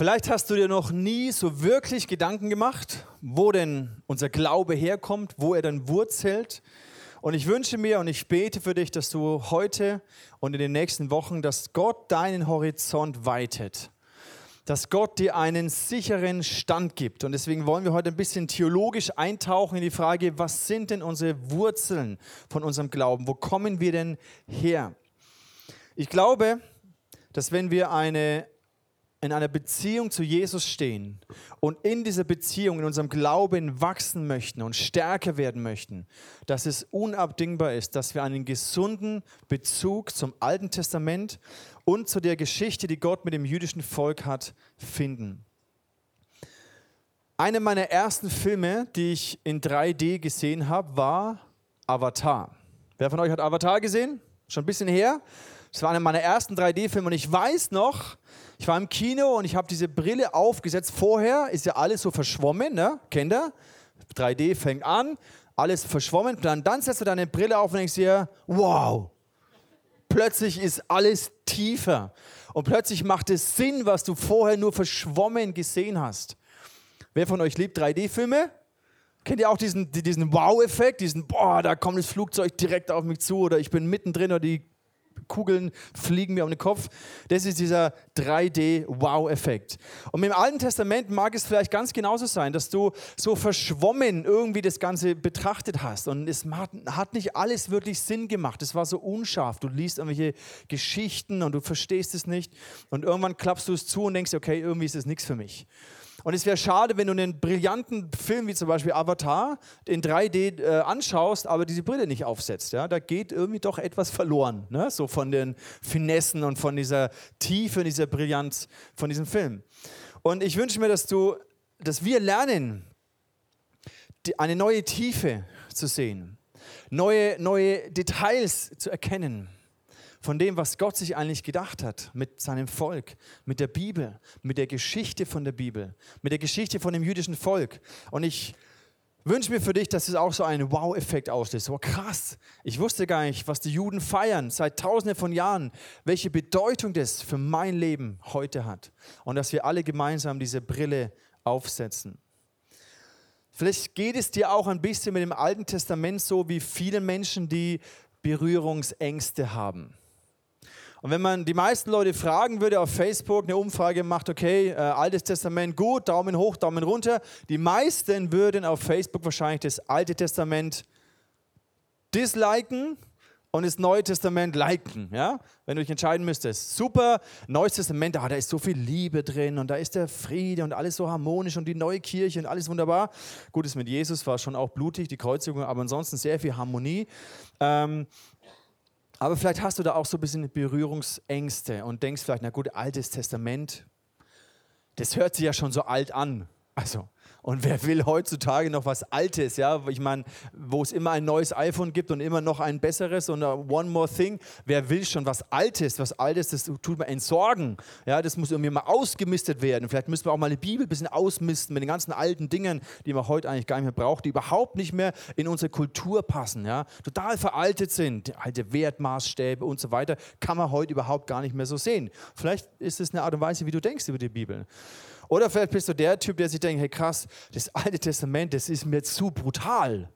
Vielleicht hast du dir noch nie so wirklich Gedanken gemacht, wo denn unser Glaube herkommt, wo er dann wurzelt. Und ich wünsche mir und ich bete für dich, dass du heute und in den nächsten Wochen, dass Gott deinen Horizont weitet. Dass Gott dir einen sicheren Stand gibt. Und deswegen wollen wir heute ein bisschen theologisch eintauchen in die Frage, was sind denn unsere Wurzeln von unserem Glauben? Wo kommen wir denn her? Ich glaube, dass wenn wir eine in einer Beziehung zu Jesus stehen und in dieser Beziehung, in unserem Glauben wachsen möchten und stärker werden möchten, dass es unabdingbar ist, dass wir einen gesunden Bezug zum Alten Testament und zu der Geschichte, die Gott mit dem jüdischen Volk hat, finden. Einer meiner ersten Filme, die ich in 3D gesehen habe, war Avatar. Wer von euch hat Avatar gesehen? Schon ein bisschen her. Das war einer meiner ersten 3D-Filme und ich weiß noch, ich war im Kino und ich habe diese Brille aufgesetzt. Vorher ist ja alles so verschwommen, ne? kennt ihr? 3D fängt an, alles verschwommen. Dann, dann setzt du deine Brille auf und denkst dir, wow, plötzlich ist alles tiefer. Und plötzlich macht es Sinn, was du vorher nur verschwommen gesehen hast. Wer von euch liebt 3D-Filme? Kennt ihr auch diesen, diesen Wow-Effekt, diesen, boah, da kommt das Flugzeug direkt auf mich zu oder ich bin mittendrin oder die Kugeln fliegen mir um den Kopf. Das ist dieser 3D-Wow-Effekt. Und dem Alten Testament mag es vielleicht ganz genauso sein, dass du so verschwommen irgendwie das Ganze betrachtet hast. Und es hat nicht alles wirklich Sinn gemacht. Es war so unscharf. Du liest irgendwelche Geschichten und du verstehst es nicht. Und irgendwann klappst du es zu und denkst, okay, irgendwie ist es nichts für mich. Und es wäre schade, wenn du einen brillanten Film wie zum Beispiel Avatar in 3D äh, anschaust, aber diese Brille nicht aufsetzt. Ja? Da geht irgendwie doch etwas verloren, ne? so von den Finessen und von dieser Tiefe, dieser Brillanz von diesem Film. Und ich wünsche mir, dass du, dass wir lernen, die, eine neue Tiefe zu sehen, neue, neue Details zu erkennen von dem, was Gott sich eigentlich gedacht hat mit seinem Volk, mit der Bibel, mit der Geschichte von der Bibel, mit der Geschichte von dem jüdischen Volk. Und ich wünsche mir für dich, dass es auch so einen Wow-Effekt auslöst. Oh, krass, ich wusste gar nicht, was die Juden feiern seit tausenden von Jahren, welche Bedeutung das für mein Leben heute hat. Und dass wir alle gemeinsam diese Brille aufsetzen. Vielleicht geht es dir auch ein bisschen mit dem Alten Testament so wie viele Menschen, die Berührungsängste haben. Und wenn man die meisten Leute fragen würde auf Facebook, eine Umfrage macht, okay, äh, Altes Testament gut, Daumen hoch, Daumen runter, die meisten würden auf Facebook wahrscheinlich das Alte Testament disliken und das Neue Testament liken, ja? Wenn du dich entscheiden müsstest. Super, Neues Testament, ah, da ist so viel Liebe drin und da ist der Friede und alles so harmonisch und die neue Kirche und alles wunderbar. Gut, ist mit Jesus war schon auch blutig, die Kreuzigung, aber ansonsten sehr viel Harmonie. Ähm, aber vielleicht hast du da auch so ein bisschen Berührungsängste und denkst vielleicht, na gut, Altes Testament, das hört sich ja schon so alt an. Also, und wer will heutzutage noch was Altes? Ja, ich meine, wo es immer ein neues iPhone gibt und immer noch ein besseres und one more thing. Wer will schon was Altes? Was Altes, das tut man entsorgen. Ja, das muss irgendwie mal ausgemistet werden. Vielleicht müssen wir auch mal die Bibel ein bisschen ausmisten mit den ganzen alten Dingen, die man heute eigentlich gar nicht mehr braucht, die überhaupt nicht mehr in unsere Kultur passen. Ja, total veraltet sind. Alte Wertmaßstäbe und so weiter kann man heute überhaupt gar nicht mehr so sehen. Vielleicht ist es eine Art und Weise, wie du denkst über die Bibel. Oder vielleicht bist du der Typ, der sich denkt, hey krass, das Alte Testament, das ist mir zu brutal.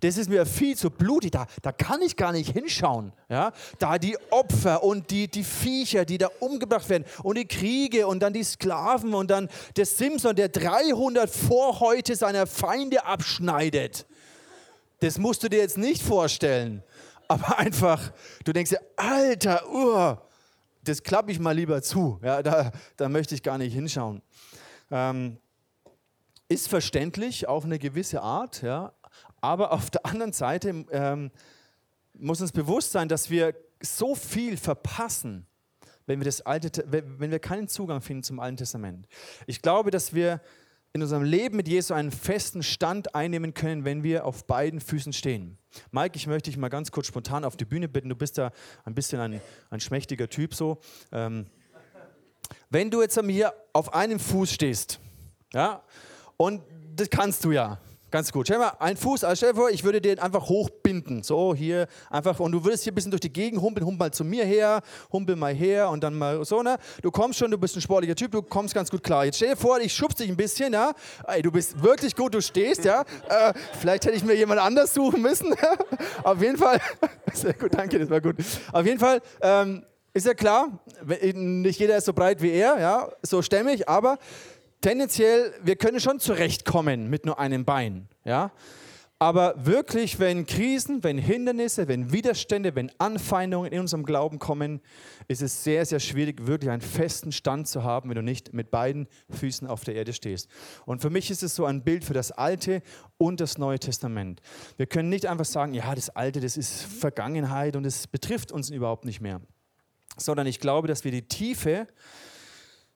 Das ist mir viel zu blutig, da, da kann ich gar nicht hinschauen. Ja? Da die Opfer und die, die Viecher, die da umgebracht werden und die Kriege und dann die Sklaven und dann der Simson, der 300 vor heute seiner Feinde abschneidet. Das musst du dir jetzt nicht vorstellen. Aber einfach, du denkst dir, Alter, uh, das klappe ich mal lieber zu. Ja, da, da möchte ich gar nicht hinschauen. Ähm, ist verständlich auf eine gewisse Art, ja, aber auf der anderen Seite ähm, muss uns bewusst sein, dass wir so viel verpassen, wenn wir, das Alte, wenn wir keinen Zugang finden zum Alten Testament. Ich glaube, dass wir in unserem Leben mit Jesus einen festen Stand einnehmen können, wenn wir auf beiden Füßen stehen. Mike, ich möchte dich mal ganz kurz spontan auf die Bühne bitten. Du bist da ein bisschen ein, ein schmächtiger Typ so. Ähm, wenn du jetzt hier auf einem Fuß stehst, ja, und das kannst du ja, Ganz gut. Stell dir mal einen Fuß, also stell dir vor, ich würde den einfach hochbinden. So hier einfach. Und du würdest hier ein bisschen durch die Gegend humpeln. Humpel mal zu mir her, humpel mal her und dann mal so, ne? Du kommst schon, du bist ein sportlicher Typ, du kommst ganz gut klar. Jetzt stell dir vor, ich schubse dich ein bisschen, ja? Ey, du bist wirklich gut, du stehst, ja? Äh, vielleicht hätte ich mir jemand anders suchen müssen. Auf jeden Fall. Sehr gut, danke, das war gut. Auf jeden Fall. Ähm, ist ja klar, nicht jeder ist so breit wie er, ja, so stämmig, aber tendenziell, wir können schon zurechtkommen mit nur einem Bein. Ja? Aber wirklich, wenn Krisen, wenn Hindernisse, wenn Widerstände, wenn Anfeindungen in unserem Glauben kommen, ist es sehr, sehr schwierig, wirklich einen festen Stand zu haben, wenn du nicht mit beiden Füßen auf der Erde stehst. Und für mich ist es so ein Bild für das Alte und das Neue Testament. Wir können nicht einfach sagen, ja, das Alte, das ist Vergangenheit und es betrifft uns überhaupt nicht mehr. Sondern ich glaube, dass wir die Tiefe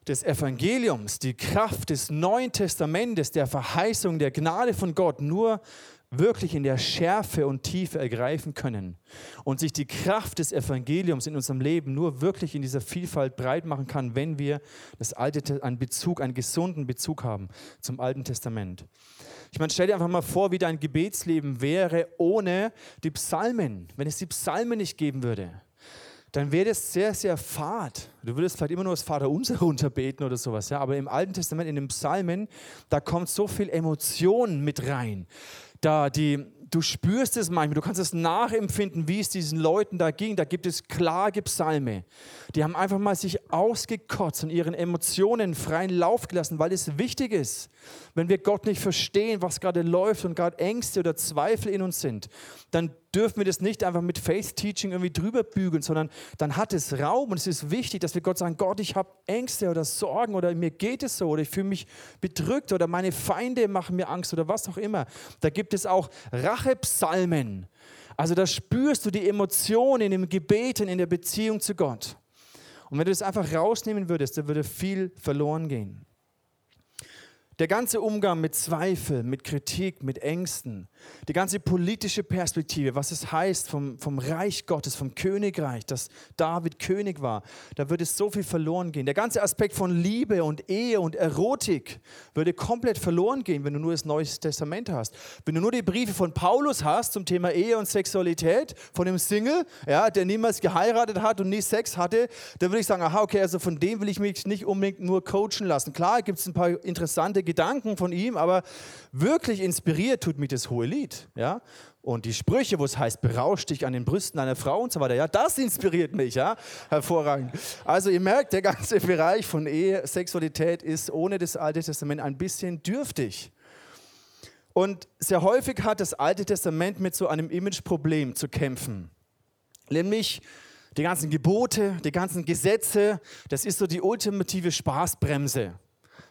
des Evangeliums, die Kraft des Neuen Testamentes, der Verheißung, der Gnade von Gott nur wirklich in der Schärfe und Tiefe ergreifen können und sich die Kraft des Evangeliums in unserem Leben nur wirklich in dieser Vielfalt breit machen kann, wenn wir das alte einen Bezug, einen gesunden Bezug haben zum Alten Testament. Ich meine, stell dir einfach mal vor, wie dein Gebetsleben wäre ohne die Psalmen, wenn es die Psalmen nicht geben würde dann wäre das sehr, sehr fad. Du würdest vielleicht immer nur das Vaterunser runterbeten oder sowas. Ja? Aber im Alten Testament, in den Psalmen, da kommt so viel Emotion mit rein. Da die, du spürst es manchmal, du kannst es nachempfinden, wie es diesen Leuten da ging. Da gibt es klage Psalme. Die haben einfach mal sich ausgekotzt und ihren Emotionen freien Lauf gelassen, weil es wichtig ist. Wenn wir Gott nicht verstehen, was gerade läuft und gerade Ängste oder Zweifel in uns sind, dann dürfen wir das nicht einfach mit Faith Teaching irgendwie drüber bügeln, sondern dann hat es Raum und es ist wichtig, dass wir Gott sagen, Gott, ich habe Ängste oder Sorgen oder mir geht es so oder ich fühle mich bedrückt oder meine Feinde machen mir Angst oder was auch immer. Da gibt es auch Rachepsalmen. Also da spürst du die Emotionen in dem Gebeten, in der Beziehung zu Gott. Und wenn du das einfach rausnehmen würdest, dann würde viel verloren gehen. Der ganze Umgang mit Zweifel, mit Kritik, mit Ängsten, die ganze politische Perspektive, was es heißt vom, vom Reich Gottes, vom Königreich, dass David König war, da würde so viel verloren gehen. Der ganze Aspekt von Liebe und Ehe und Erotik würde komplett verloren gehen, wenn du nur das Neue Testament hast. Wenn du nur die Briefe von Paulus hast zum Thema Ehe und Sexualität, von dem Single, ja, der niemals geheiratet hat und nie Sex hatte, dann würde ich sagen, aha, okay, also von dem will ich mich nicht unbedingt nur coachen lassen. Klar gibt es ein paar interessante Gedanken von ihm, aber wirklich inspiriert tut mich das hohe Lied. Ja? Und die Sprüche, wo es heißt, berausch dich an den Brüsten einer Frau und so weiter, ja, das inspiriert mich, ja, hervorragend. Also ihr merkt, der ganze Bereich von Ehe, Sexualität ist ohne das Alte Testament ein bisschen dürftig. Und sehr häufig hat das Alte Testament mit so einem Imageproblem zu kämpfen. Nämlich die ganzen Gebote, die ganzen Gesetze, das ist so die ultimative Spaßbremse.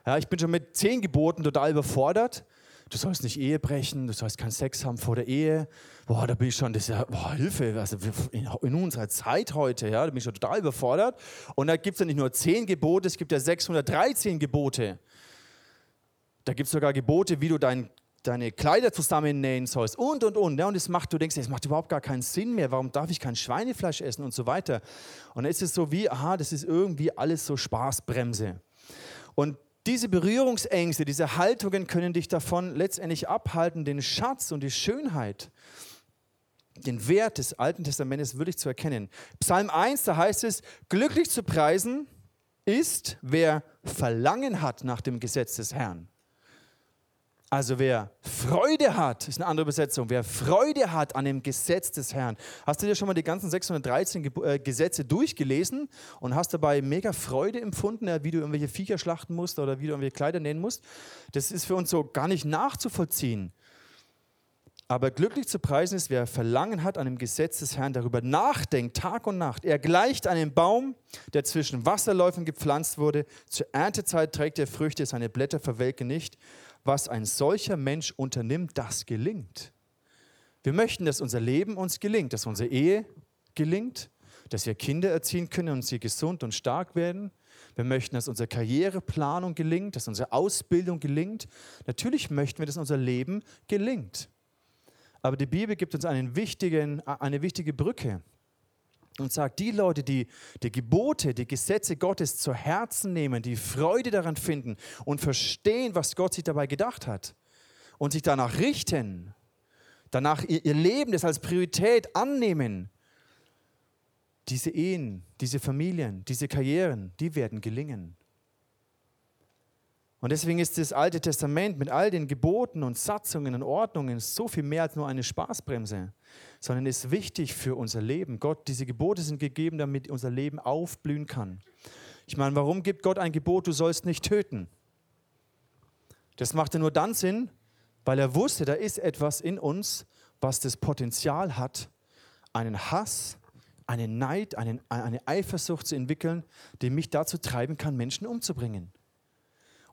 Ja, ich bin schon mit zehn Geboten total überfordert. Du sollst nicht Ehe brechen, du sollst keinen Sex haben vor der Ehe. Boah, da bin ich schon, das ist ja, boah, Hilfe, also in, in, unserer Zeit heute, ja, da bin ich schon total überfordert. Und da gibt es ja nicht nur zehn Gebote, es gibt ja 613 Gebote. Da gibt es sogar Gebote, wie du dein, deine Kleider zusammennähen sollst und, und, und. Ja, und das macht, du denkst, das macht überhaupt gar keinen Sinn mehr. Warum darf ich kein Schweinefleisch essen und so weiter? Und dann ist es so wie, aha, das ist irgendwie alles so Spaßbremse. Und diese Berührungsängste, diese Haltungen können dich davon letztendlich abhalten, den Schatz und die Schönheit, den Wert des Alten Testamentes wirklich zu erkennen. Psalm 1, da heißt es, glücklich zu preisen ist, wer Verlangen hat nach dem Gesetz des Herrn. Also wer Freude hat, ist eine andere Übersetzung, wer Freude hat an dem Gesetz des Herrn. Hast du dir schon mal die ganzen 613 äh, Gesetze durchgelesen und hast dabei mega Freude empfunden, wie du irgendwelche Viecher schlachten musst oder wie du irgendwelche Kleider nähen musst? Das ist für uns so gar nicht nachzuvollziehen. Aber glücklich zu preisen ist, wer Verlangen hat an dem Gesetz des Herrn, darüber nachdenkt, Tag und Nacht. Er gleicht einem Baum, der zwischen Wasserläufen gepflanzt wurde. Zur Erntezeit trägt er Früchte, seine Blätter verwelken nicht was ein solcher Mensch unternimmt, das gelingt. Wir möchten, dass unser Leben uns gelingt, dass unsere Ehe gelingt, dass wir Kinder erziehen können und sie gesund und stark werden. Wir möchten, dass unsere Karriereplanung gelingt, dass unsere Ausbildung gelingt. Natürlich möchten wir, dass unser Leben gelingt. Aber die Bibel gibt uns einen wichtigen, eine wichtige Brücke und sagt, die Leute, die die Gebote, die Gesetze Gottes zu Herzen nehmen, die Freude daran finden und verstehen, was Gott sich dabei gedacht hat und sich danach richten, danach ihr, Leben, das als Priorität annehmen, diese Ehen, diese Familien, diese Karrieren, die werden gelingen. Und deswegen ist das Alte Testament mit all den Geboten und Satzungen und Ordnungen so viel mehr als nur eine Spaßbremse, sondern ist wichtig für unser Leben. Gott, diese Gebote sind gegeben, damit unser Leben aufblühen kann. Ich meine, warum gibt Gott ein Gebot, du sollst nicht töten? Das machte nur dann Sinn, weil er wusste, da ist etwas in uns, was das Potenzial hat, einen Hass, einen Neid, einen, eine Eifersucht zu entwickeln, die mich dazu treiben kann, Menschen umzubringen.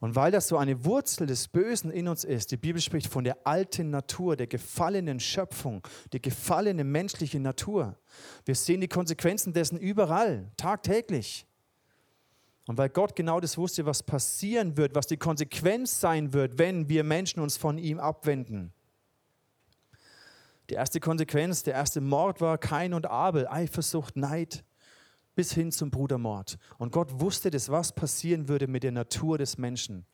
Und weil das so eine Wurzel des Bösen in uns ist, die Bibel spricht von der alten Natur, der gefallenen Schöpfung, die gefallene menschliche Natur. Wir sehen die Konsequenzen dessen überall, tagtäglich. Und weil Gott genau das wusste, was passieren wird, was die Konsequenz sein wird, wenn wir Menschen uns von ihm abwenden. Die erste Konsequenz, der erste Mord war Kain und Abel, Eifersucht, Neid bis hin zum Brudermord. Und Gott wusste das, was passieren würde mit der Natur des Menschen.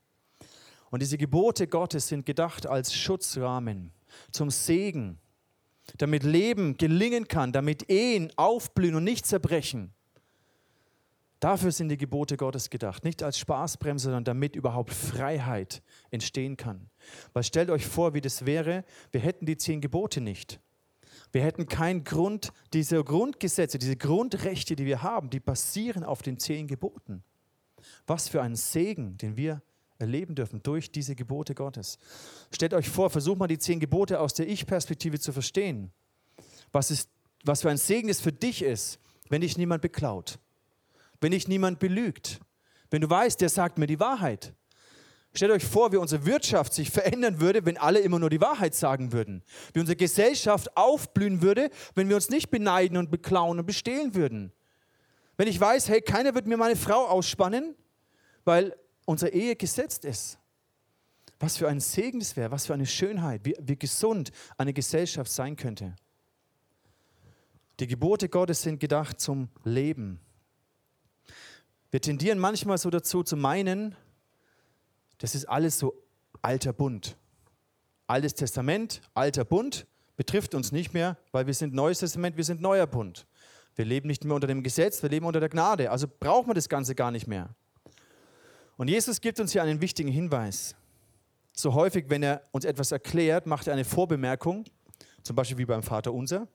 Und diese Gebote Gottes sind gedacht als Schutzrahmen zum Segen, damit Leben gelingen kann, damit Ehen aufblühen und nicht zerbrechen. Dafür sind die Gebote Gottes gedacht, nicht als Spaßbremse, sondern damit überhaupt Freiheit entstehen kann. Weil stellt euch vor, wie das wäre, wir hätten die zehn Gebote nicht. Wir hätten keinen Grund, diese Grundgesetze, diese Grundrechte, die wir haben, die basieren auf den zehn Geboten. Was für ein Segen, den wir erleben dürfen durch diese Gebote Gottes. Stellt euch vor, versucht mal die zehn Gebote aus der Ich-Perspektive zu verstehen. Was, ist, was für ein Segen es für dich ist, wenn dich niemand beklaut, wenn dich niemand belügt, wenn du weißt, der sagt mir die Wahrheit, Stellt euch vor, wie unsere Wirtschaft sich verändern würde, wenn alle immer nur die Wahrheit sagen würden. Wie unsere Gesellschaft aufblühen würde, wenn wir uns nicht beneiden und beklauen und bestehlen würden. Wenn ich weiß, hey, keiner wird mir meine Frau ausspannen, weil unsere Ehe gesetzt ist. Was für ein Segen das wäre, was für eine Schönheit, wie, wie gesund eine Gesellschaft sein könnte. Die Gebote Gottes sind gedacht zum Leben. Wir tendieren manchmal so dazu zu meinen, das ist alles so alter Bund. Altes Testament, alter Bund betrifft uns nicht mehr, weil wir sind Neues Testament, wir sind neuer Bund. Wir leben nicht mehr unter dem Gesetz, wir leben unter der Gnade. Also braucht man das Ganze gar nicht mehr. Und Jesus gibt uns hier einen wichtigen Hinweis. So häufig, wenn er uns etwas erklärt, macht er eine Vorbemerkung, zum Beispiel wie beim Vater Unser,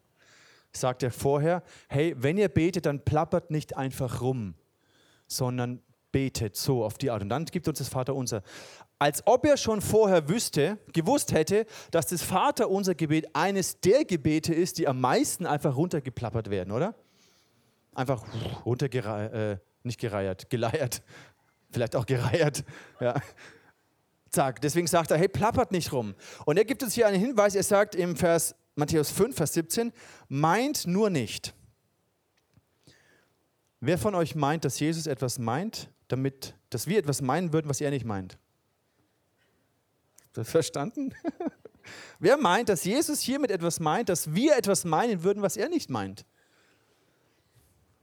sagt er vorher, hey, wenn ihr betet, dann plappert nicht einfach rum, sondern betet so auf die Art. Und dann gibt uns das Vaterunser. Als ob er schon vorher wüsste, gewusst hätte, dass das Vaterunser Gebet eines der Gebete ist, die am meisten einfach runtergeplappert werden, oder? Einfach runtergereiert, äh, nicht gereiert, geleiert. Vielleicht auch gereiert. Ja. Zack. Deswegen sagt er, hey, plappert nicht rum. Und er gibt uns hier einen Hinweis. Er sagt im Vers Matthäus 5, Vers 17, meint nur nicht. Wer von euch meint, dass Jesus etwas meint, damit, dass wir etwas meinen würden, was er nicht meint. Verstanden? Wer meint, dass Jesus hiermit etwas meint, dass wir etwas meinen würden, was er nicht meint?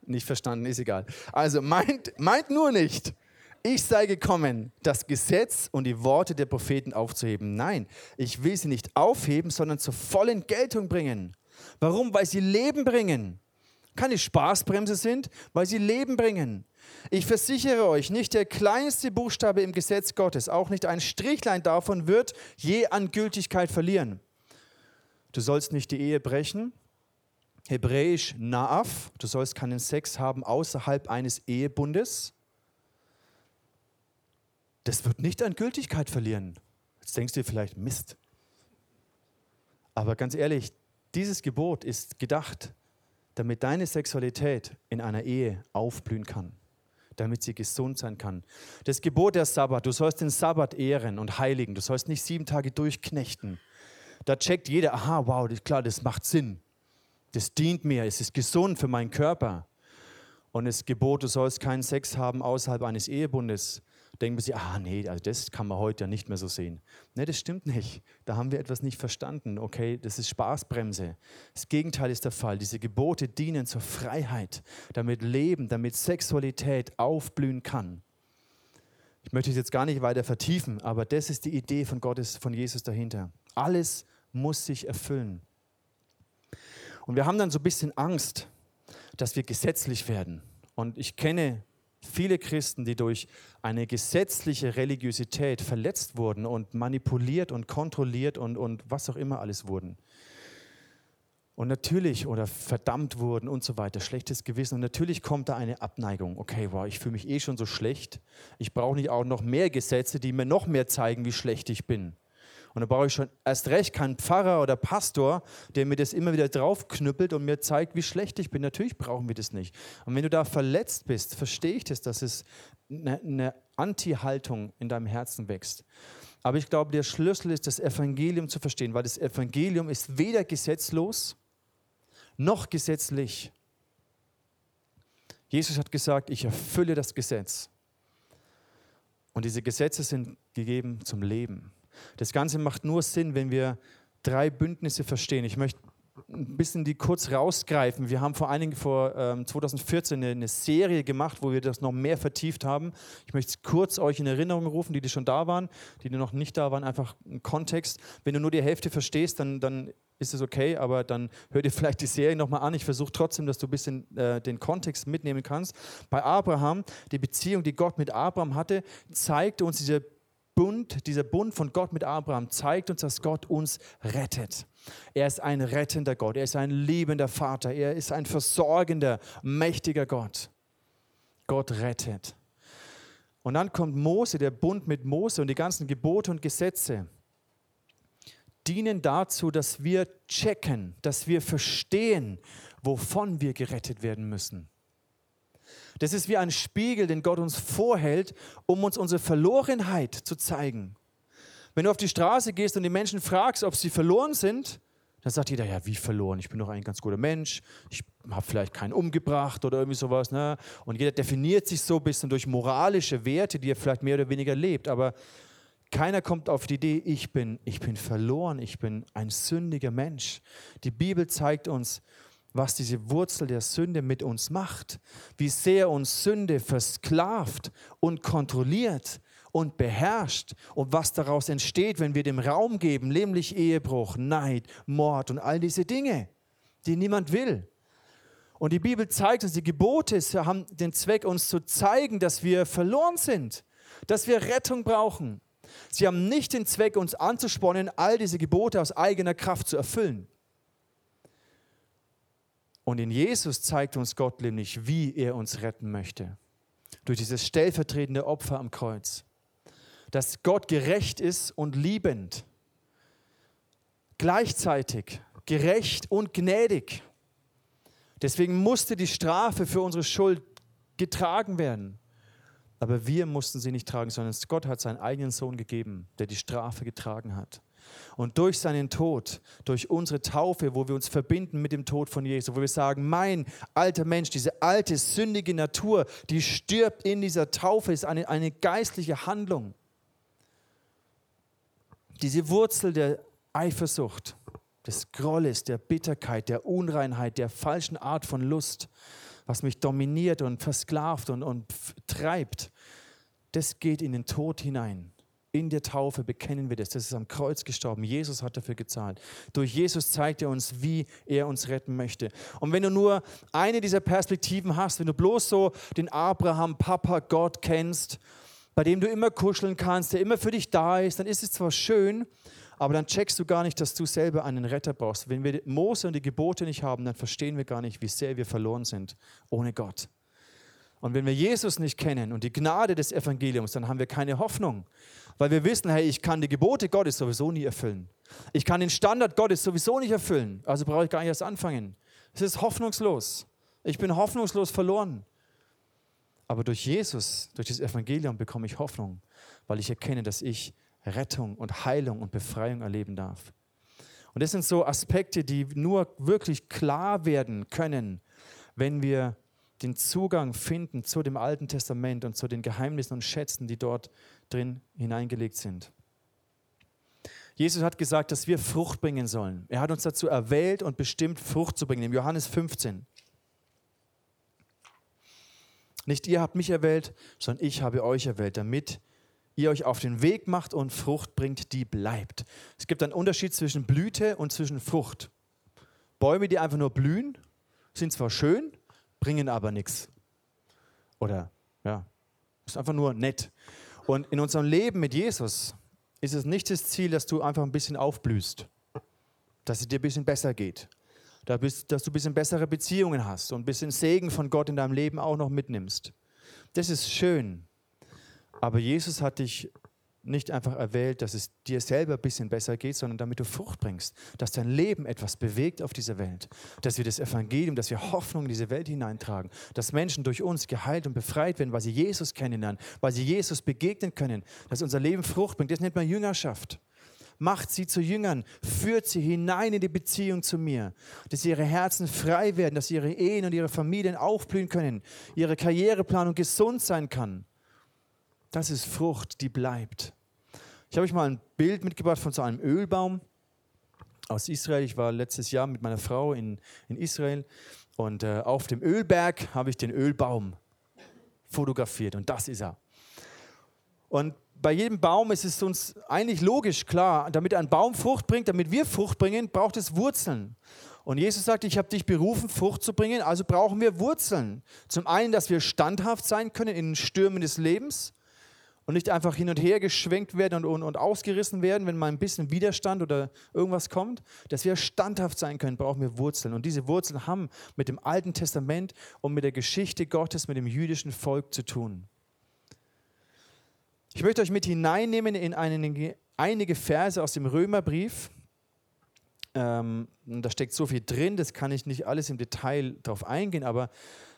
Nicht verstanden, ist egal. Also meint, meint nur nicht, ich sei gekommen, das Gesetz und die Worte der Propheten aufzuheben. Nein, ich will sie nicht aufheben, sondern zur vollen Geltung bringen. Warum? Weil sie Leben bringen. Keine Spaßbremse sind, weil sie Leben bringen. Ich versichere euch, nicht der kleinste Buchstabe im Gesetz Gottes, auch nicht ein Strichlein davon wird je an Gültigkeit verlieren. Du sollst nicht die Ehe brechen. Hebräisch Naaf, du sollst keinen Sex haben außerhalb eines Ehebundes. Das wird nicht an Gültigkeit verlieren. Jetzt denkst du dir vielleicht, Mist. Aber ganz ehrlich, dieses Gebot ist gedacht, damit deine Sexualität in einer Ehe aufblühen kann damit sie gesund sein kann. Das Gebot der Sabbat, du sollst den Sabbat ehren und heiligen, du sollst nicht sieben Tage durchknechten. Da checkt jeder, aha, wow, klar, das macht Sinn. Das dient mir, es ist gesund für meinen Körper. Und das Gebot, du sollst keinen Sex haben außerhalb eines Ehebundes, denken wir sich, ah nee, also das kann man heute ja nicht mehr so sehen. Nee, das stimmt nicht. Da haben wir etwas nicht verstanden. Okay, das ist Spaßbremse. Das Gegenteil ist der Fall. Diese Gebote dienen zur Freiheit, damit Leben, damit Sexualität aufblühen kann. Ich möchte es jetzt gar nicht weiter vertiefen, aber das ist die Idee von Gottes, von Jesus dahinter. Alles muss sich erfüllen. Und wir haben dann so ein bisschen Angst, dass wir gesetzlich werden. Und ich kenne viele Christen, die durch eine gesetzliche Religiosität verletzt wurden und manipuliert und kontrolliert und, und was auch immer alles wurden. Und natürlich, oder verdammt wurden und so weiter, schlechtes Gewissen. Und natürlich kommt da eine Abneigung. Okay, wow, ich fühle mich eh schon so schlecht. Ich brauche nicht auch noch mehr Gesetze, die mir noch mehr zeigen, wie schlecht ich bin. Und da brauche ich schon erst recht keinen Pfarrer oder Pastor, der mir das immer wieder draufknüppelt und mir zeigt, wie schlecht ich bin. Natürlich brauchen wir das nicht. Und wenn du da verletzt bist, verstehe ich das, dass es eine, eine Anti-Haltung in deinem Herzen wächst. Aber ich glaube, der Schlüssel ist, das Evangelium zu verstehen, weil das Evangelium ist weder gesetzlos, noch gesetzlich. Jesus hat gesagt, ich erfülle das Gesetz. Und diese Gesetze sind gegeben zum Leben. Das Ganze macht nur Sinn, wenn wir drei Bündnisse verstehen. Ich möchte ein bisschen die kurz rausgreifen. Wir haben vor einigen, vor ähm, 2014 eine, eine, Serie gemacht, wo wir das noch mehr vertieft haben. Ich möchte es kurz euch in Erinnerung rufen, die, die schon da waren, die, die noch nicht da waren, einfach einen Kontext. Wenn du nur die Hälfte verstehst, dann, dann ist es okay, aber dann hör dir vielleicht die Serie nochmal an. Ich versuche trotzdem, dass du ein bisschen äh, den Kontext mitnehmen kannst. Bei Abraham, die Beziehung, die Gott mit Abraham hatte, zeigte uns dieser Bund, dieser Bund von Gott mit Abraham, zeigt uns, dass Gott uns rettet. Er ist ein rettender Gott, er ist ein liebender Vater, er ist ein versorgender, mächtiger Gott. Gott rettet. Und dann kommt Mose, der Bund mit Mose und die ganzen Gebote und Gesetze dienen dazu, dass wir checken, dass wir verstehen, wovon wir gerettet werden müssen. Das ist wie ein Spiegel, den Gott uns vorhält, um uns unsere Verlorenheit zu zeigen. Wenn du auf die Straße gehst und die Menschen fragst, ob sie verloren sind, dann sagt jeder, ja, wie verloren? Ich bin doch ein ganz guter Mensch, ich habe vielleicht keinen umgebracht oder irgendwie sowas. Ne? Und jeder definiert sich so ein bisschen durch moralische Werte, die er vielleicht mehr oder weniger lebt. Aber keiner kommt auf die Idee, ich bin, ich bin verloren, ich bin ein sündiger Mensch. Die Bibel zeigt uns, was diese Wurzel der Sünde mit uns macht, wie sehr uns Sünde versklavt und kontrolliert und beherrscht und was daraus entsteht, wenn wir dem Raum geben, nämlich Ehebruch, Neid, Mord und all diese Dinge, die niemand will. Und die Bibel zeigt uns, die Gebote haben den Zweck, uns zu zeigen, dass wir verloren sind, dass wir Rettung brauchen. Sie haben nicht den Zweck, uns anzuspornen, all diese Gebote aus eigener Kraft zu erfüllen. Und in Jesus zeigt uns Gott nämlich, wie er uns retten möchte. Durch dieses stellvertretende Opfer am Kreuz. Dass Gott gerecht ist und liebend. Gleichzeitig gerecht und gnädig. Deswegen musste die Strafe für unsere Schuld getragen werden. Aber wir mussten sie nicht tragen, sondern Gott hat seinen eigenen Sohn gegeben, der die Strafe getragen hat. Und durch seinen Tod, durch unsere Taufe, wo wir uns verbinden mit dem Tod von Jesus, wo wir sagen, mein alter Mensch, diese alte, sündige Natur, die stirbt in dieser Taufe, ist eine, eine geistliche Handlung. Diese Wurzel der Eifersucht, des Grolles, der Bitterkeit, der Unreinheit, der falschen Art von Lust, was mich dominiert und versklavt und, und treibt, das geht in den Tod hinein. In der Taufe bekennen wir das. Das ist am Kreuz gestorben. Jesus hat dafür gezahlt. Durch Jesus zeigt er uns, wie er uns retten möchte. Und wenn du nur eine dieser Perspektiven hast, wenn du bloß so den Abraham, Papa, Gott kennst, bei dem du immer kuscheln kannst, der immer für dich da ist, dann ist es zwar schön, aber dann checkst du gar nicht, dass du selber einen Retter brauchst. Wenn wir Mose und die Gebote nicht haben, dann verstehen wir gar nicht, wie sehr wir verloren sind ohne Gott. Und wenn wir Jesus nicht kennen und die Gnade des Evangeliums, dann haben wir keine Hoffnung, weil wir wissen, hey, ich kann die Gebote Gottes sowieso nie erfüllen. Ich kann den Standard Gottes sowieso nicht erfüllen, also brauche ich gar nicht erst anfangen. Es ist hoffnungslos. Ich bin hoffnungslos verloren. Aber durch Jesus, durch das Evangelium bekomme ich Hoffnung, weil ich erkenne, dass ich Rettung und Heilung und Befreiung erleben darf. Und das sind so Aspekte, die nur wirklich klar werden können, wenn wir den Zugang finden zu dem Alten Testament und zu den Geheimnissen und Schätzen, die dort drin hineingelegt sind. Jesus hat gesagt, dass wir Frucht bringen sollen. Er hat uns dazu erwählt und bestimmt, Frucht zu bringen. Im Johannes 15. Nicht ihr habt mich erwählt, sondern ich habe euch erwählt, damit ihr euch auf den Weg macht und Frucht bringt, die bleibt. Es gibt einen Unterschied zwischen Blüte und zwischen Frucht. Bäume, die einfach nur blühen, sind zwar schön, bringen aber nichts. Oder ja, ist einfach nur nett. Und in unserem Leben mit Jesus ist es nicht das Ziel, dass du einfach ein bisschen aufblühst, dass es dir ein bisschen besser geht, dass du ein bisschen bessere Beziehungen hast und ein bisschen Segen von Gott in deinem Leben auch noch mitnimmst. Das ist schön. Aber Jesus hat dich nicht einfach erwählt, dass es dir selber ein bisschen besser geht, sondern damit du Frucht bringst, dass dein Leben etwas bewegt auf dieser Welt, dass wir das Evangelium, dass wir Hoffnung in diese Welt hineintragen, dass Menschen durch uns geheilt und befreit werden, weil sie Jesus kennenlernen, weil sie Jesus begegnen können, dass unser Leben Frucht bringt. Das nennt man Jüngerschaft. Macht sie zu Jüngern, führt sie hinein in die Beziehung zu mir, dass ihre Herzen frei werden, dass ihre Ehen und ihre Familien aufblühen können, ihre Karriereplanung gesund sein kann. Das ist Frucht, die bleibt. Ich habe euch mal ein Bild mitgebracht von so einem Ölbaum aus Israel. Ich war letztes Jahr mit meiner Frau in, in Israel und äh, auf dem Ölberg habe ich den Ölbaum fotografiert und das ist er. Und bei jedem Baum ist es uns eigentlich logisch klar, damit ein Baum Frucht bringt, damit wir Frucht bringen, braucht es Wurzeln. Und Jesus sagt, ich habe dich berufen, Frucht zu bringen, also brauchen wir Wurzeln. Zum einen, dass wir standhaft sein können in den Stürmen des Lebens und nicht einfach hin und her geschwenkt werden und, und, und, ausgerissen werden, wenn mal ein bisschen Widerstand oder irgendwas kommt. Dass wir standhaft sein können, brauchen wir Wurzeln. Und diese Wurzeln haben mit dem Alten Testament und mit der Geschichte Gottes, mit dem jüdischen Volk zu tun. Ich möchte euch mit hineinnehmen in einige, einige Verse aus dem Römerbrief. Ähm, da steckt so viel drin, das kann ich nicht alles im Detail darauf eingehen, aber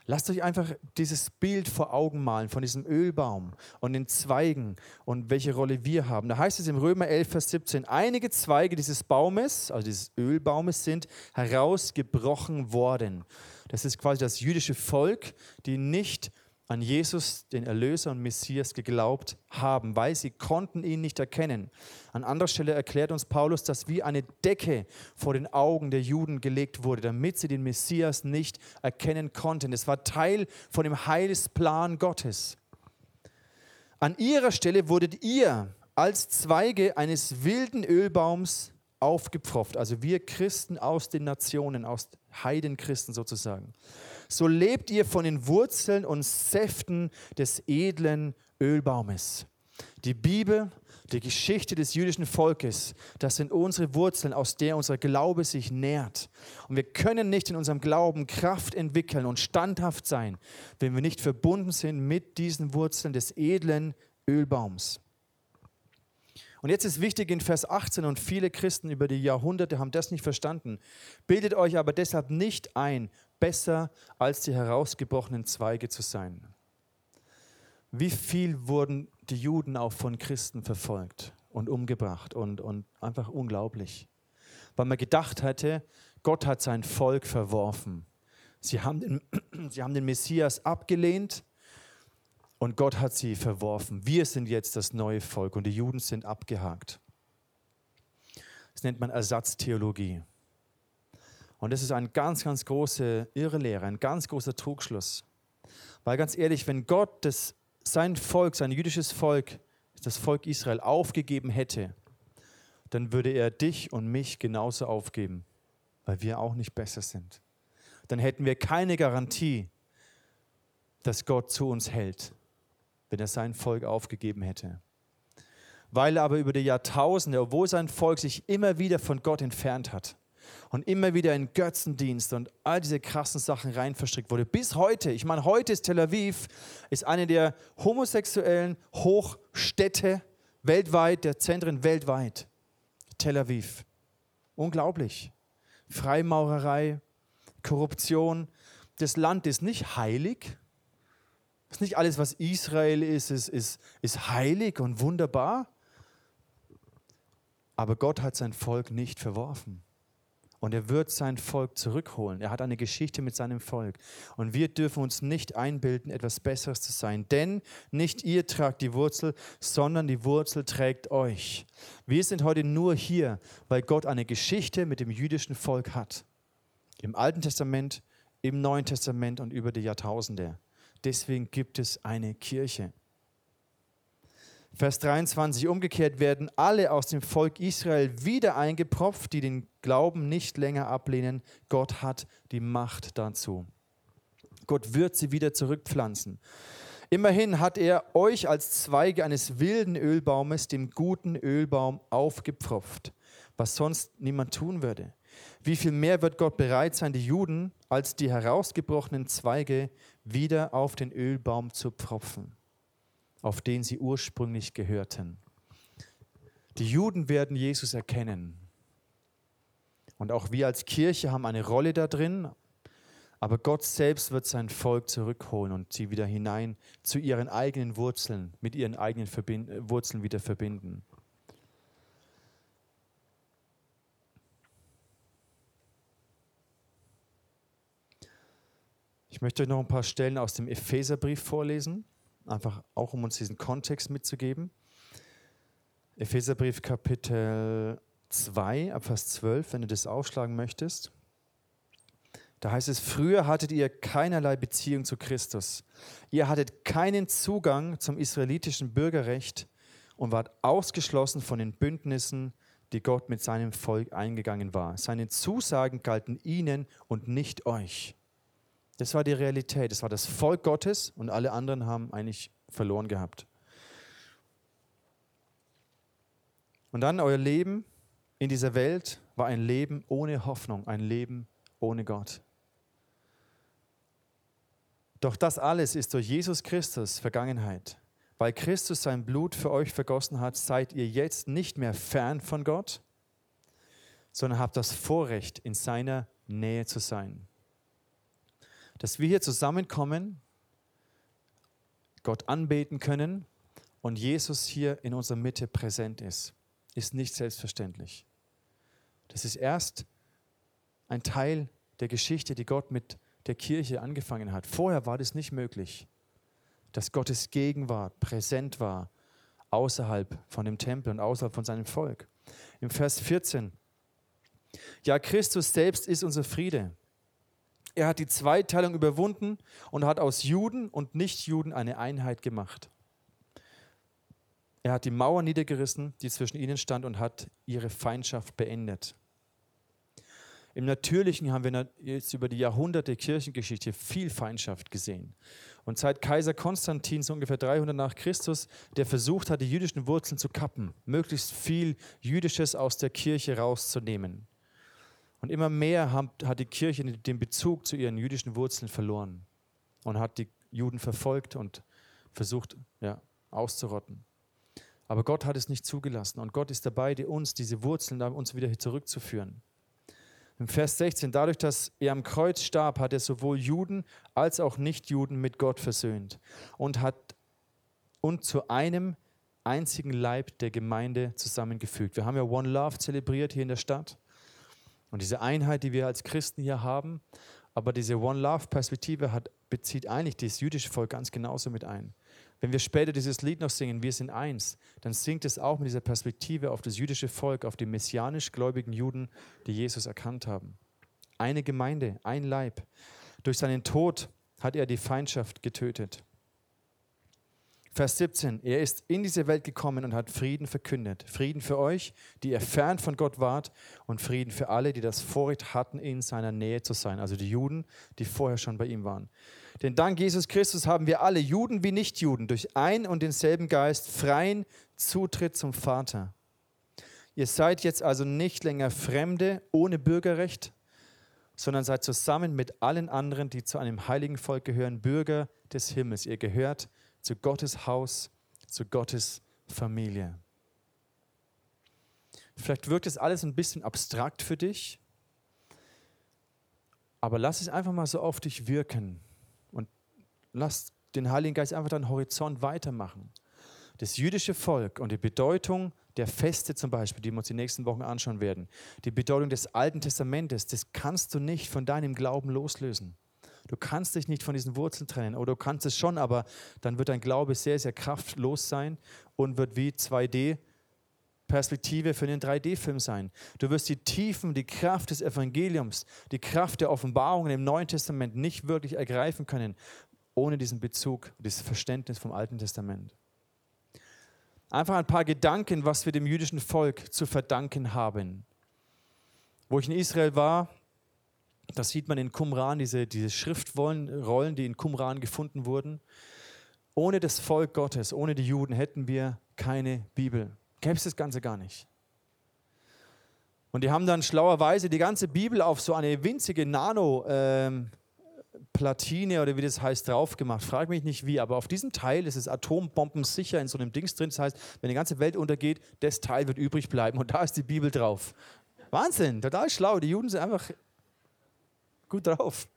Lasst euch einfach dieses Bild vor Augen malen von diesem Ölbaum und den Zweigen und welche Rolle wir haben. Da heißt es im Römer 11, Vers 17, einige Zweige dieses Baumes, also dieses Ölbaumes, sind herausgebrochen worden. Das ist quasi das jüdische Volk, die nicht an Jesus, den Erlöser und Messias, geglaubt haben, weil sie konnten ihn nicht erkennen. An anderer Stelle erklärt uns Paulus, dass wie eine Decke vor den Augen der Juden gelegt wurde, damit sie den Messias nicht erkennen konnten. Es war Teil von dem Heilsplan Gottes. An ihrer Stelle wurdet ihr als Zweige eines wilden Ölbaums aufgepfropft, also wir Christen aus den Nationen, aus Heidenchristen sozusagen so lebt ihr von den Wurzeln und Säften des edlen Ölbaumes. Die Bibel, die Geschichte des jüdischen Volkes, das sind unsere Wurzeln, aus der unser Glaube sich nährt. Und wir können nicht in unserem Glauben Kraft entwickeln und standhaft sein, wenn wir nicht verbunden sind mit diesen Wurzeln des edlen Ölbaums. Und jetzt ist wichtig in Vers 18, und viele Christen über die Jahrhunderte haben das nicht verstanden. Bildet euch aber deshalb nicht ein, besser als die herausgebrochenen Zweige zu sein. Wie viel wurden die Juden auch von Christen verfolgt und umgebracht und, und einfach unglaublich. Weil man gedacht hätte, Gott hat sein Volk verworfen. Sie haben den, sie haben den Messias abgelehnt und Gott hat sie verworfen. Wir sind jetzt das neue Volk und die Juden sind abgehakt. Das nennt man Ersatztheologie. Und das ist eine ganz, ganz große Irrlehre, ein ganz großer Trugschluss. Weil ganz ehrlich, wenn Gott das, sein Volk, sein jüdisches Volk, das Volk Israel aufgegeben hätte, dann würde er dich und mich genauso aufgeben, weil wir auch nicht besser sind. Dann hätten wir keine Garantie, dass Gott zu uns hält, wenn er sein Volk aufgegeben hätte. Weil er aber über die Jahrtausende, obwohl sein Volk sich immer wieder von Gott entfernt hat, und immer wieder in Götzendienst und all diese krassen Sachen rein verstrickt wurde. Bis heute, ich meine, heute ist Tel Aviv ist eine der homosexuellen Hochstädte weltweit, der Zentren weltweit. Tel Aviv. Unglaublich. Freimaurerei, Korruption. Das Land ist nicht heilig. Ist nicht alles, was Israel ist, ist, ist, ist heilig und wunderbar. Aber Gott hat sein Volk nicht verworfen. Und er wird sein Volk zurückholen. Er hat eine Geschichte mit seinem Volk. Und wir dürfen uns nicht einbilden, etwas Besseres zu sein. Denn nicht ihr tragt die Wurzel, sondern die Wurzel trägt euch. Wir sind heute nur hier, weil Gott eine Geschichte mit dem jüdischen Volk hat. Im Alten Testament, im Neuen Testament und über die Jahrtausende. Deswegen gibt es eine Kirche. Vers 23, umgekehrt werden alle aus dem Volk Israel wieder eingepropft, die den Glauben nicht länger ablehnen. Gott hat die Macht dazu. Gott wird sie wieder zurückpflanzen. Immerhin hat er euch als Zweige eines wilden Ölbaumes, dem guten Ölbaum, aufgepfropft, was sonst niemand tun würde. Wie viel mehr wird Gott bereit sein, die Juden als die herausgebrochenen Zweige wieder auf den Ölbaum zu pfropfen? Auf den sie ursprünglich gehörten. Die Juden werden Jesus erkennen. Und auch wir als Kirche haben eine Rolle da drin. Aber Gott selbst wird sein Volk zurückholen und sie wieder hinein zu ihren eigenen Wurzeln, mit ihren eigenen Verbind Wurzeln wieder verbinden. Ich möchte euch noch ein paar Stellen aus dem Epheserbrief vorlesen einfach auch um uns diesen Kontext mitzugeben. Epheserbrief Kapitel 2, ab Vers 12, wenn du das aufschlagen möchtest. Da heißt es, früher hattet ihr keinerlei Beziehung zu Christus. Ihr hattet keinen Zugang zum israelitischen Bürgerrecht und wart ausgeschlossen von den Bündnissen, die Gott mit seinem Volk eingegangen war. Seine Zusagen galten ihnen und nicht euch. Das war die Realität. Das war das Volk Gottes und alle anderen haben eigentlich verloren gehabt. Und dann euer Leben in dieser Welt war ein Leben ohne Hoffnung, ein Leben ohne Gott. Doch das alles ist durch Jesus Christus Vergangenheit. Weil Christus sein Blut für euch vergossen hat, seid ihr jetzt nicht mehr fern von Gott, sondern habt das Vorrecht, in seiner Nähe zu sein dass wir hier zusammenkommen, Gott anbeten können und Jesus hier in unserer Mitte präsent ist, ist nicht selbstverständlich. Das ist erst ein Teil der Geschichte, die Gott mit der Kirche angefangen hat. Vorher war das nicht möglich, dass Gottes Gegenwart präsent war außerhalb von dem Tempel und außerhalb von seinem Volk. Im Vers 14, ja, Christus selbst ist unser Friede. Er hat die Zweiteilung überwunden und hat aus Juden und Nichtjuden eine Einheit gemacht. Er hat die Mauer niedergerissen, die zwischen ihnen stand, und hat ihre Feindschaft beendet. Im Natürlichen haben wir jetzt über die Jahrhunderte Kirchengeschichte viel Feindschaft gesehen. Und seit Kaiser Konstantin, so ungefähr 300 nach Christus, der versucht hat, die jüdischen Wurzeln zu kappen, möglichst viel Jüdisches aus der Kirche rauszunehmen. Und immer mehr hat die Kirche den Bezug zu ihren jüdischen Wurzeln verloren und hat die Juden verfolgt und versucht ja, auszurotten. Aber Gott hat es nicht zugelassen und Gott ist dabei, die uns diese Wurzeln uns wieder zurückzuführen. Im Vers 16, dadurch, dass er am Kreuz starb, hat er sowohl Juden als auch Nichtjuden mit Gott versöhnt und hat und zu einem einzigen Leib der Gemeinde zusammengefügt. Wir haben ja One Love zelebriert hier in der Stadt. Und diese Einheit, die wir als Christen hier haben, aber diese One Love-Perspektive hat, bezieht eigentlich das jüdische Volk ganz genauso mit ein. Wenn wir später dieses Lied noch singen, wir sind eins, dann singt es auch mit dieser Perspektive auf das jüdische Volk, auf die messianisch gläubigen Juden, die Jesus erkannt haben. Eine Gemeinde, ein Leib. Durch seinen Tod hat er die Feindschaft getötet. Vers 17, er ist in diese Welt gekommen und hat Frieden verkündet. Frieden für euch, die ihr fern von Gott wart und Frieden für alle, die das Vorrecht hatten, in seiner Nähe zu sein. Also die Juden, die vorher schon bei ihm waren. Denn dank Jesus Christus haben wir alle, Juden wie Nichtjuden, durch ein und denselben Geist freien Zutritt zum Vater. Ihr seid jetzt also nicht länger Fremde ohne Bürgerrecht, sondern seid zusammen mit allen anderen, die zu einem heiligen Volk gehören, Bürger des Himmels. Ihr gehört zu Gottes Haus, zu Gottes Familie. Vielleicht wirkt es alles ein bisschen abstrakt für dich, aber lass es einfach mal so auf dich wirken und lass den Heiligen Geist einfach deinen Horizont weitermachen. Das jüdische Volk und die Bedeutung der Feste zum Beispiel, die wir uns die nächsten Wochen anschauen werden, die Bedeutung des Alten Testamentes, das kannst du nicht von deinem Glauben loslösen. Du kannst dich nicht von diesen Wurzeln trennen. Oder du kannst es schon, aber dann wird dein Glaube sehr, sehr kraftlos sein und wird wie 2D Perspektive für den 3D-Film sein. Du wirst die Tiefen, die Kraft des Evangeliums, die Kraft der Offenbarungen im Neuen Testament nicht wirklich ergreifen können, ohne diesen Bezug, dieses Verständnis vom Alten Testament. Einfach ein paar Gedanken, was wir dem jüdischen Volk zu verdanken haben. Wo ich in Israel war, das sieht man in Qumran, diese, diese Schriftrollen, die in Qumran gefunden wurden. Ohne das Volk Gottes, ohne die Juden hätten wir keine Bibel. Gäbe es das Ganze gar nicht. Und die haben dann schlauerweise die ganze Bibel auf so eine winzige Nano-Platine ähm, oder wie das heißt drauf gemacht. Frag mich nicht wie, aber auf diesem Teil ist es atombombensicher in so einem Dings drin. Das heißt, wenn die ganze Welt untergeht, das Teil wird übrig bleiben und da ist die Bibel drauf. Wahnsinn, total schlau. Die Juden sind einfach gut drauf.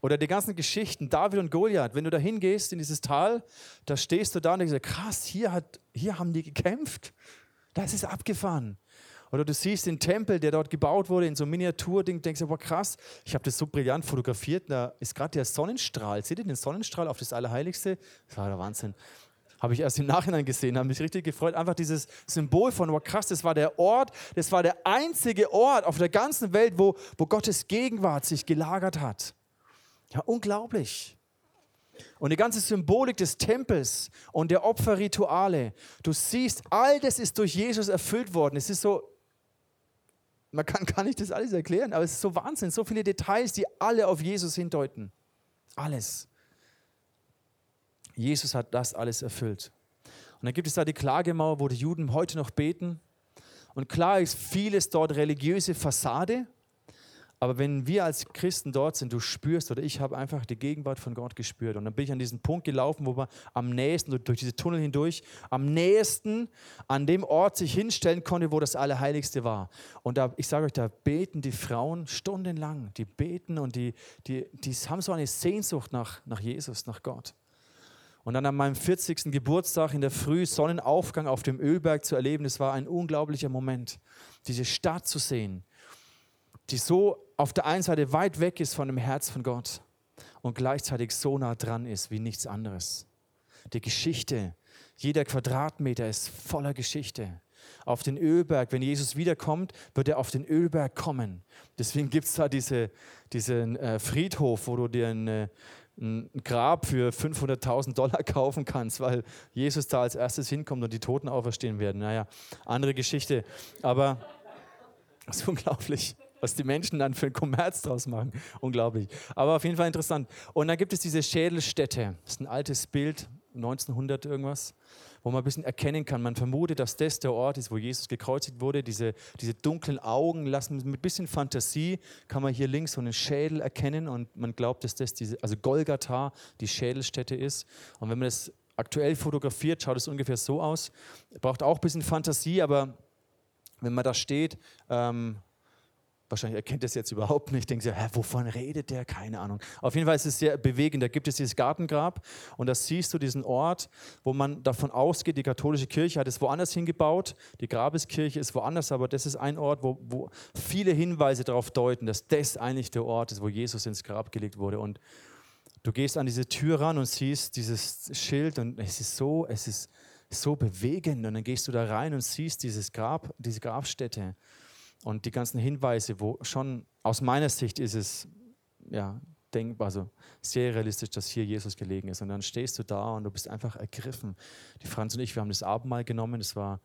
Oder die ganzen Geschichten, David und Goliath, wenn du da hingehst in dieses Tal, da stehst du da und denkst, krass, hier, hat, hier haben die gekämpft. Das ist abgefahren. Oder du siehst den Tempel, der dort gebaut wurde, in so einem Miniaturding, denkst du, boah, krass, ich habe das so brillant fotografiert. Da ist gerade der Sonnenstrahl. Seht ihr den Sonnenstrahl auf das Allerheiligste? Das war der Wahnsinn. Habe ich erst im Nachhinein gesehen, habe mich richtig gefreut. Einfach dieses Symbol von, wow, krass, das war der Ort, das war der einzige Ort auf der ganzen Welt, wo, wo Gottes Gegenwart sich gelagert hat. Ja, unglaublich. Und die ganze Symbolik des Tempels und der Opferrituale, du siehst, all das ist durch Jesus erfüllt worden. Es ist so, man kann gar nicht das alles erklären, aber es ist so Wahnsinn, so viele Details, die alle auf Jesus hindeuten. Alles. Jesus hat das alles erfüllt. Und dann gibt es da die Klagemauer, wo die Juden heute noch beten. Und klar ist vieles dort religiöse Fassade, aber wenn wir als Christen dort sind, du spürst, oder ich habe einfach die Gegenwart von Gott gespürt. Und dann bin ich an diesen Punkt gelaufen, wo man am nächsten, durch diese Tunnel hindurch, am nächsten an dem Ort sich hinstellen konnte, wo das Allerheiligste war. Und da, ich sage euch, da beten die Frauen stundenlang. Die beten und die, die, die haben so eine Sehnsucht nach, nach Jesus, nach Gott. Und dann an meinem 40. Geburtstag in der Früh Sonnenaufgang auf dem Ölberg zu erleben, das war ein unglaublicher Moment. Diese Stadt zu sehen, die so auf der einen Seite weit weg ist von dem Herz von Gott und gleichzeitig so nah dran ist wie nichts anderes. Die Geschichte, jeder Quadratmeter ist voller Geschichte. Auf den Ölberg, wenn Jesus wiederkommt, wird er auf den Ölberg kommen. Deswegen gibt es da diese, diesen äh, Friedhof, wo du dir eine, ein Grab für 500.000 Dollar kaufen kannst, weil Jesus da als erstes hinkommt und die Toten auferstehen werden. Naja, andere Geschichte. Aber das ist unglaublich, was die Menschen dann für einen Kommerz draus machen. Unglaublich. Aber auf jeden Fall interessant. Und dann gibt es diese Schädelstätte. Das ist ein altes Bild, 1900 irgendwas wo man ein bisschen erkennen kann. Man vermutet, dass das der Ort ist, wo Jesus gekreuzigt wurde. Diese, diese dunklen Augen lassen mit ein bisschen Fantasie, kann man hier links so einen Schädel erkennen und man glaubt, dass das diese, also Golgatha die Schädelstätte ist. Und wenn man das aktuell fotografiert, schaut es ungefähr so aus. Braucht auch ein bisschen Fantasie, aber wenn man da steht, ähm, Wahrscheinlich erkennt es jetzt überhaupt nicht. Denkt sich, hä, wovon redet der? Keine Ahnung. Auf jeden Fall ist es sehr bewegend. Da gibt es dieses Gartengrab und da siehst du diesen Ort, wo man davon ausgeht, die katholische Kirche hat es woanders hingebaut. Die Grabeskirche ist woanders, aber das ist ein Ort, wo, wo viele Hinweise darauf deuten, dass das eigentlich der Ort ist, wo Jesus ins Grab gelegt wurde. Und du gehst an diese Tür ran und siehst dieses Schild und es ist so, es ist so bewegend. Und dann gehst du da rein und siehst dieses Grab, diese Grabstätte. Und die ganzen Hinweise, wo schon aus meiner Sicht ist es ja, denkbar, also sehr realistisch, dass hier Jesus gelegen ist. Und dann stehst du da und du bist einfach ergriffen. Die Franz und ich, wir haben das Abendmahl genommen. Das war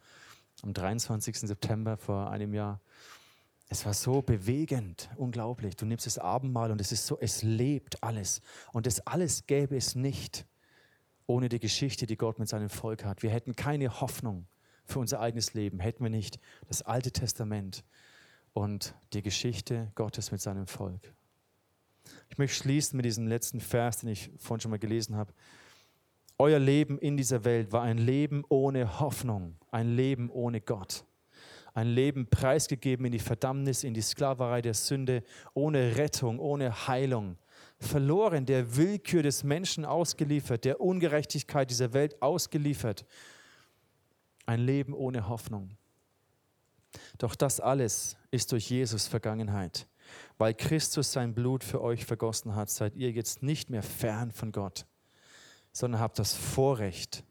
am 23. September vor einem Jahr. Es war so bewegend, unglaublich. Du nimmst das Abendmahl und es ist so, es lebt alles. Und das alles gäbe es nicht ohne die Geschichte, die Gott mit seinem Volk hat. Wir hätten keine Hoffnung für unser eigenes Leben, hätten wir nicht das Alte Testament und die Geschichte Gottes mit seinem Volk. Ich möchte schließen mit diesem letzten Vers, den ich vorhin schon mal gelesen habe. Euer Leben in dieser Welt war ein Leben ohne Hoffnung, ein Leben ohne Gott. Ein Leben preisgegeben in die Verdammnis, in die Sklaverei der Sünde, ohne Rettung, ohne Heilung. Verloren, der Willkür des Menschen ausgeliefert, der Ungerechtigkeit dieser Welt ausgeliefert. Ein Leben ohne Hoffnung. Doch das alles ist durch Jesus Vergangenheit. Weil Christus sein Blut für euch vergossen hat, seid ihr jetzt nicht mehr fern von Gott, sondern habt das Vorrecht,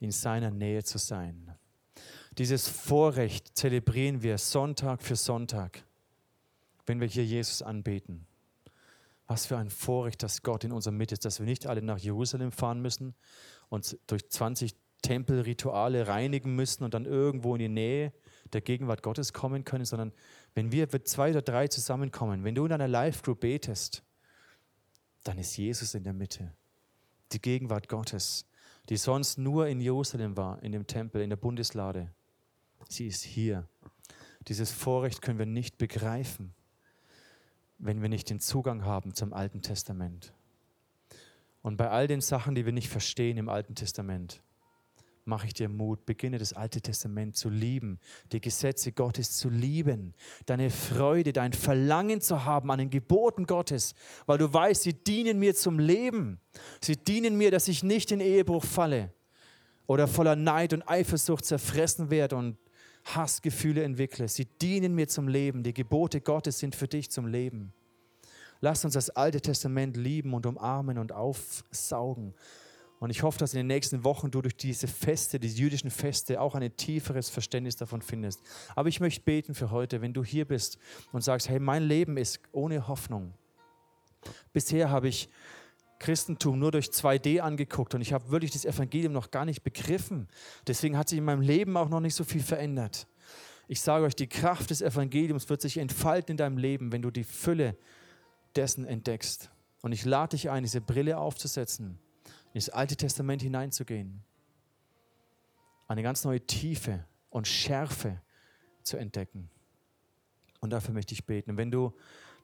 in seiner Nähe zu sein. Dieses Vorrecht zelebrieren wir Sonntag für Sonntag, wenn wir hier Jesus anbeten. Was für ein Vorrecht, dass Gott in unserer Mitte ist, dass wir nicht alle nach Jerusalem fahren müssen und durch 20 Tempelrituale reinigen müssen und dann irgendwo in die Nähe der Gegenwart Gottes kommen können, sondern wenn wir zwei oder drei zusammenkommen, wenn du in einer Live-Group betest, dann ist Jesus in der Mitte. Die Gegenwart Gottes, die sonst nur in Jerusalem war, in dem Tempel, in der Bundeslade. Sie ist hier. Dieses Vorrecht können wir nicht begreifen, wenn wir nicht den Zugang haben zum Alten Testament. Und bei all den Sachen, die wir nicht verstehen im Alten Testament, mache ich dir Mut, beginne das Alte Testament zu lieben, die Gesetze Gottes zu lieben, deine Freude, dein Verlangen zu haben an den Geboten Gottes, weil du weißt, sie dienen mir zum Leben. Sie dienen mir, dass ich nicht in Ehebruch falle oder voller Neid und Eifersucht zerfressen werde und Hassgefühle entwickle. Sie dienen mir zum Leben. Die Gebote Gottes sind für dich zum Leben. Lass uns das Alte Testament lieben und umarmen und aufsaugen. Und ich hoffe, dass in den nächsten Wochen du durch diese Feste, diese jüdischen Feste, auch ein tieferes Verständnis davon findest. Aber ich möchte beten für heute, wenn du hier bist und sagst, hey, mein Leben ist ohne Hoffnung. Bisher habe ich Christentum nur durch 2D angeguckt und ich habe wirklich das Evangelium noch gar nicht begriffen. Deswegen hat sich in meinem Leben auch noch nicht so viel verändert. Ich sage euch, die Kraft des Evangeliums wird sich entfalten in deinem Leben, wenn du die Fülle dessen entdeckst. Und ich lade dich ein, diese Brille aufzusetzen, in das Alte Testament hineinzugehen, eine ganz neue Tiefe und Schärfe zu entdecken. Und dafür möchte ich beten. Wenn du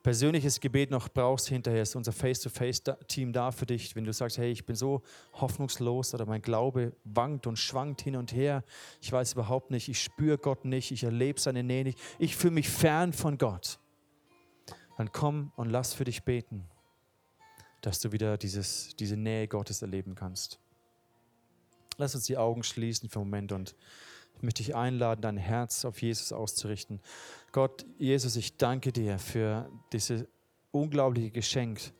persönliches Gebet noch brauchst hinterher, ist unser Face-to-Face-Team da für dich. Wenn du sagst, hey, ich bin so hoffnungslos oder mein Glaube wankt und schwankt hin und her, ich weiß überhaupt nicht, ich spüre Gott nicht, ich erlebe seine Nähe nicht, ich fühle mich fern von Gott dann komm und lass für dich beten, dass du wieder dieses, diese Nähe Gottes erleben kannst. Lass uns die Augen schließen für einen Moment und ich möchte dich einladen, dein Herz auf Jesus auszurichten. Gott, Jesus, ich danke dir für dieses unglaubliche Geschenk,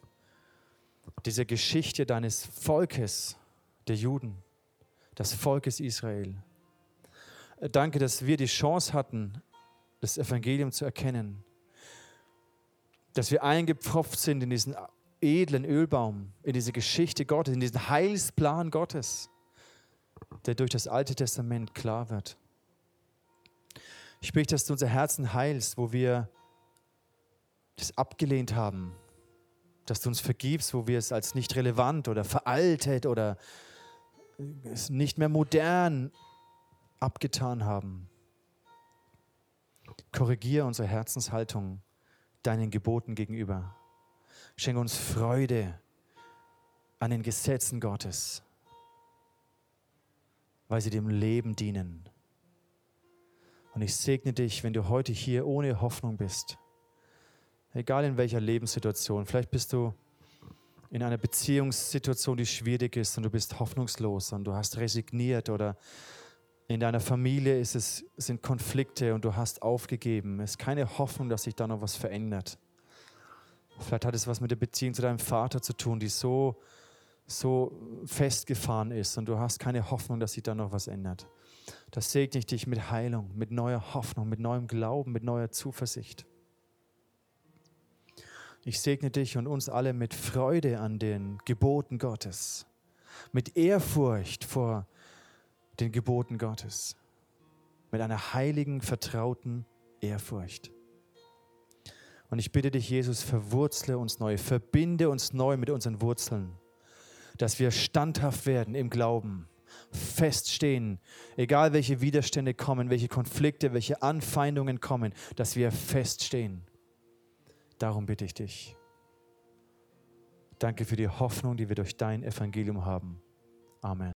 diese Geschichte deines Volkes, der Juden, des Volkes Israel. Danke, dass wir die Chance hatten, das Evangelium zu erkennen dass wir eingepfropft sind in diesen edlen Ölbaum, in diese Geschichte Gottes, in diesen Heilsplan Gottes, der durch das Alte Testament klar wird. Ich bitte, dass du unser Herzen heilst, wo wir das abgelehnt haben, dass du uns vergibst, wo wir es als nicht relevant oder veraltet oder nicht mehr modern abgetan haben. Korrigiere unsere Herzenshaltung deinen Geboten gegenüber. Schenke uns Freude an den Gesetzen Gottes, weil sie dem Leben dienen. Und ich segne dich, wenn du heute hier ohne Hoffnung bist, egal in welcher Lebenssituation, vielleicht bist du in einer Beziehungssituation, die schwierig ist und du bist hoffnungslos und du hast resigniert oder in deiner Familie ist es, sind Konflikte und du hast aufgegeben. Es ist keine Hoffnung, dass sich da noch was verändert. Vielleicht hat es was mit der Beziehung zu deinem Vater zu tun, die so, so festgefahren ist und du hast keine Hoffnung, dass sich da noch was ändert. Das segne ich dich mit Heilung, mit neuer Hoffnung, mit neuem Glauben, mit neuer Zuversicht. Ich segne dich und uns alle mit Freude an den Geboten Gottes, mit Ehrfurcht vor den Geboten Gottes. Mit einer heiligen, vertrauten Ehrfurcht. Und ich bitte dich, Jesus, verwurzle uns neu, verbinde uns neu mit unseren Wurzeln, dass wir standhaft werden im Glauben, feststehen, egal welche Widerstände kommen, welche Konflikte, welche Anfeindungen kommen, dass wir feststehen. Darum bitte ich dich. Danke für die Hoffnung, die wir durch dein Evangelium haben. Amen.